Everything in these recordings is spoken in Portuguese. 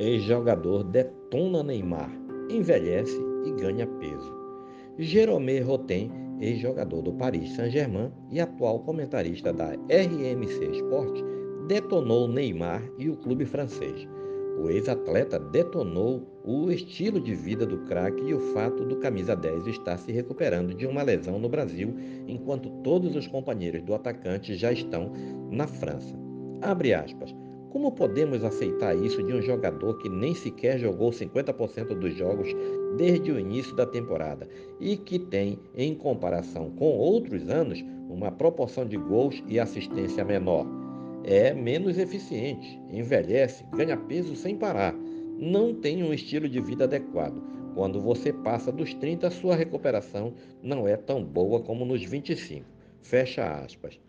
Ex-jogador detona Neymar, envelhece e ganha peso. Jerome Rotem, ex-jogador do Paris Saint-Germain e atual comentarista da RMC Sport, detonou Neymar e o clube francês. O ex-atleta detonou o estilo de vida do craque e o fato do camisa 10 estar se recuperando de uma lesão no Brasil, enquanto todos os companheiros do atacante já estão na França. Abre aspas. Como podemos aceitar isso de um jogador que nem sequer jogou 50% dos jogos desde o início da temporada e que tem, em comparação com outros anos, uma proporção de gols e assistência menor? É menos eficiente, envelhece, ganha peso sem parar, não tem um estilo de vida adequado. Quando você passa dos 30, sua recuperação não é tão boa como nos 25. Fecha aspas.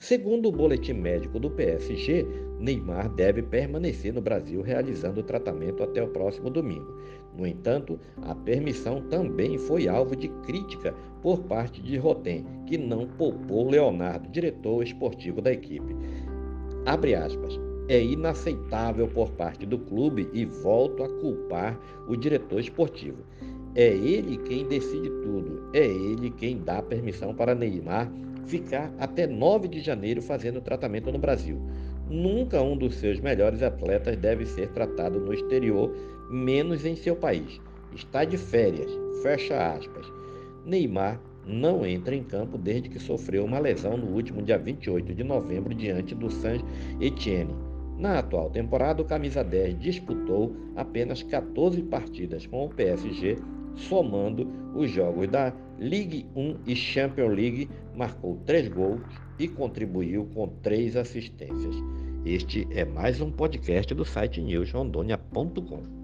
Segundo o boletim médico do PSG, Neymar deve permanecer no Brasil realizando o tratamento até o próximo domingo. No entanto, a permissão também foi alvo de crítica por parte de Rotem, que não poupou Leonardo, diretor esportivo da equipe. Abre aspas. É inaceitável por parte do clube e volto a culpar o diretor esportivo. É ele quem decide tudo, é ele quem dá permissão para Neymar ficar até 9 de janeiro fazendo tratamento no Brasil. Nunca um dos seus melhores atletas deve ser tratado no exterior, menos em seu país. Está de férias, fecha aspas. Neymar não entra em campo desde que sofreu uma lesão no último dia 28 de novembro diante do Saint-Etienne. Na atual temporada, o camisa 10 disputou apenas 14 partidas com o PSG somando os jogos da Ligue 1 e Champions League, marcou três gols e contribuiu com três assistências. Este é mais um podcast do site newsrondônia.com.